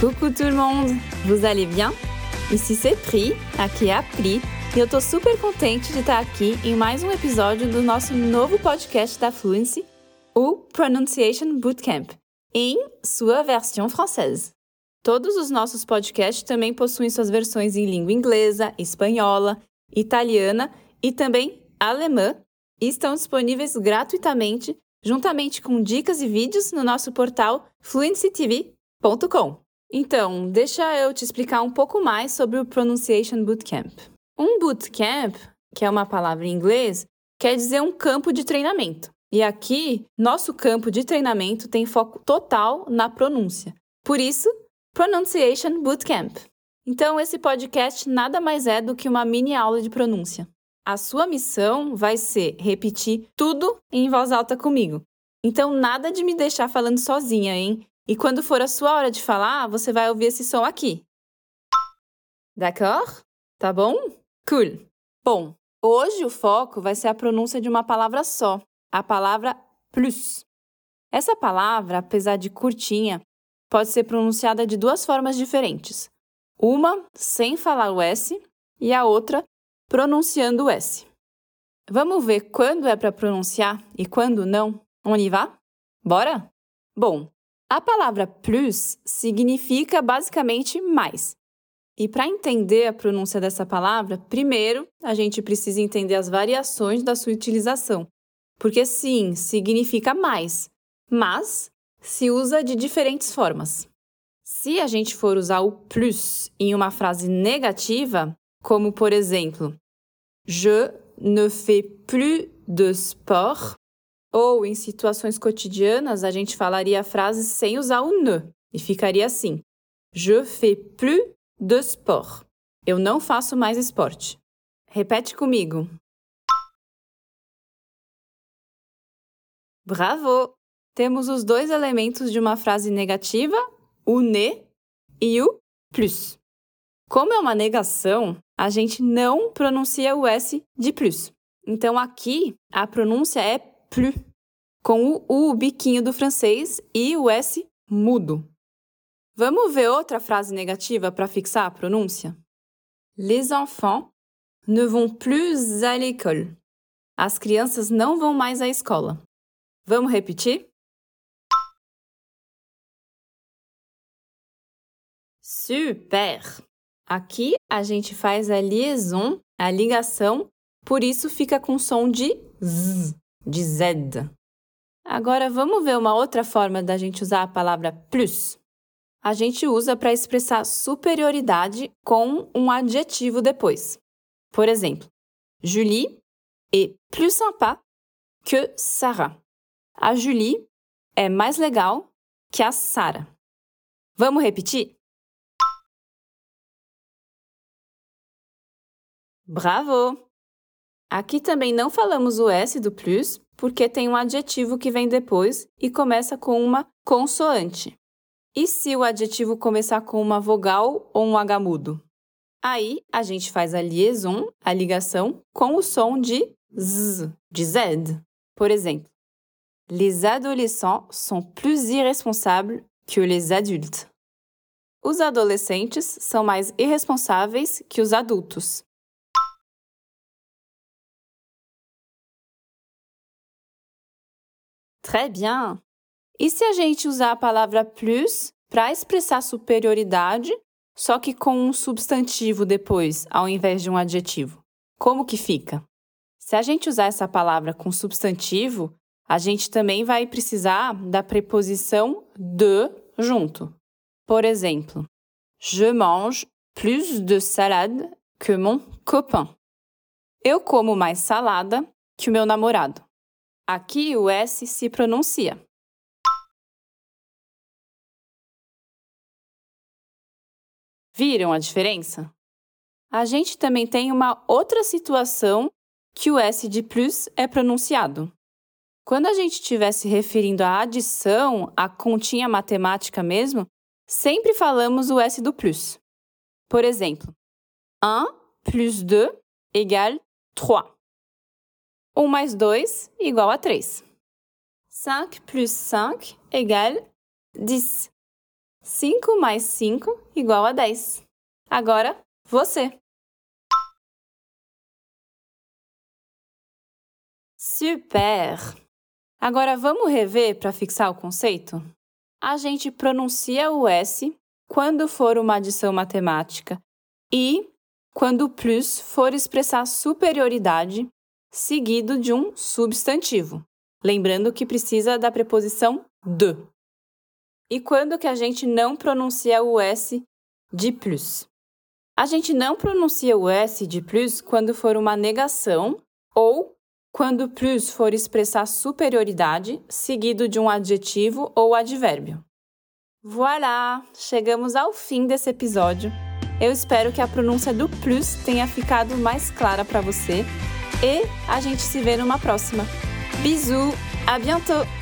Coucou tout le monde! Vous allez bien? Ici c'est Pri, aqui é a Pri, e eu tô super contente de estar aqui em mais um episódio do nosso novo podcast da Fluency, o Pronunciation Bootcamp, em sua versão française. Todos os nossos podcasts também possuem suas versões em língua inglesa, espanhola, italiana e também alemã e estão disponíveis gratuitamente, juntamente com dicas e vídeos no nosso portal fluencytv.com. Então, deixa eu te explicar um pouco mais sobre o Pronunciation Bootcamp. Um bootcamp, que é uma palavra em inglês, quer dizer um campo de treinamento. E aqui, nosso campo de treinamento tem foco total na pronúncia. Por isso, Pronunciation Bootcamp. Então, esse podcast nada mais é do que uma mini aula de pronúncia. A sua missão vai ser repetir tudo em voz alta comigo. Então, nada de me deixar falando sozinha, hein? E quando for a sua hora de falar, você vai ouvir esse som aqui. D'accord? Tá bom? Cool. Bom, hoje o foco vai ser a pronúncia de uma palavra só, a palavra plus. Essa palavra, apesar de curtinha, pode ser pronunciada de duas formas diferentes. Uma sem falar o S e a outra pronunciando o S. Vamos ver quando é para pronunciar e quando não? On y va? Bora? Bom, a palavra plus significa basicamente mais. E para entender a pronúncia dessa palavra, primeiro a gente precisa entender as variações da sua utilização. Porque sim, significa mais, mas se usa de diferentes formas. Se a gente for usar o plus em uma frase negativa, como por exemplo, Je ne fais plus de sport, ou em situações cotidianas a gente falaria a frase sem usar o ne e ficaria assim: Je fais plus de sport. Eu não faço mais esporte. Repete comigo. Bravo! temos os dois elementos de uma frase negativa, o ne e o plus. Como é uma negação, a gente não pronuncia o S de plus. Então aqui a pronúncia é com o U biquinho do francês e o S mudo. Vamos ver outra frase negativa para fixar a pronúncia? Les enfants ne vont plus à l'école. As crianças não vão mais à escola. Vamos repetir? Super! Aqui a gente faz a liaison, a ligação, por isso fica com som de Z, de Z. Agora vamos ver uma outra forma da gente usar a palavra plus. A gente usa para expressar superioridade com um adjetivo depois. Por exemplo, Julie est plus sympa que Sarah. A Julie é mais legal que a Sarah. Vamos repetir? Bravo! Aqui também não falamos o S do plus, porque tem um adjetivo que vem depois e começa com uma consoante. E se o adjetivo começar com uma vogal ou um H mudo? Aí a gente faz a liaison, a ligação, com o som de Z, de Z. Por exemplo, Les adolescents sont plus irresponsables que les adultes. Os adolescentes são mais irresponsáveis que os adultos. Très bien! E se a gente usar a palavra plus para expressar superioridade, só que com um substantivo depois, ao invés de um adjetivo? Como que fica? Se a gente usar essa palavra com substantivo, a gente também vai precisar da preposição de junto. Por exemplo, Je mange plus de salade que mon copain. Eu como mais salada que o meu namorado. Aqui o S se pronuncia. Viram a diferença? A gente também tem uma outra situação que o S de plus é pronunciado. Quando a gente estiver se referindo à adição, à continha matemática mesmo, sempre falamos o S do plus. Por exemplo, 1 plus 2 égale 3. 1 mais 2 igual a 3. 5 plus 5 égale 10. 5 mais 5 igual a 10. Agora, você. Super! Agora vamos rever para fixar o conceito? A gente pronuncia o S quando for uma adição matemática e quando o plus for expressar superioridade seguido de um substantivo. Lembrando que precisa da preposição de. E quando que a gente não pronuncia o S de plus? A gente não pronuncia o S de plus quando for uma negação ou quando plus for expressar superioridade seguido de um adjetivo ou advérbio. Voilà! Chegamos ao fim desse episódio. Eu espero que a pronúncia do plus tenha ficado mais clara para você e a gente se vê numa próxima. Bisous, à bientôt!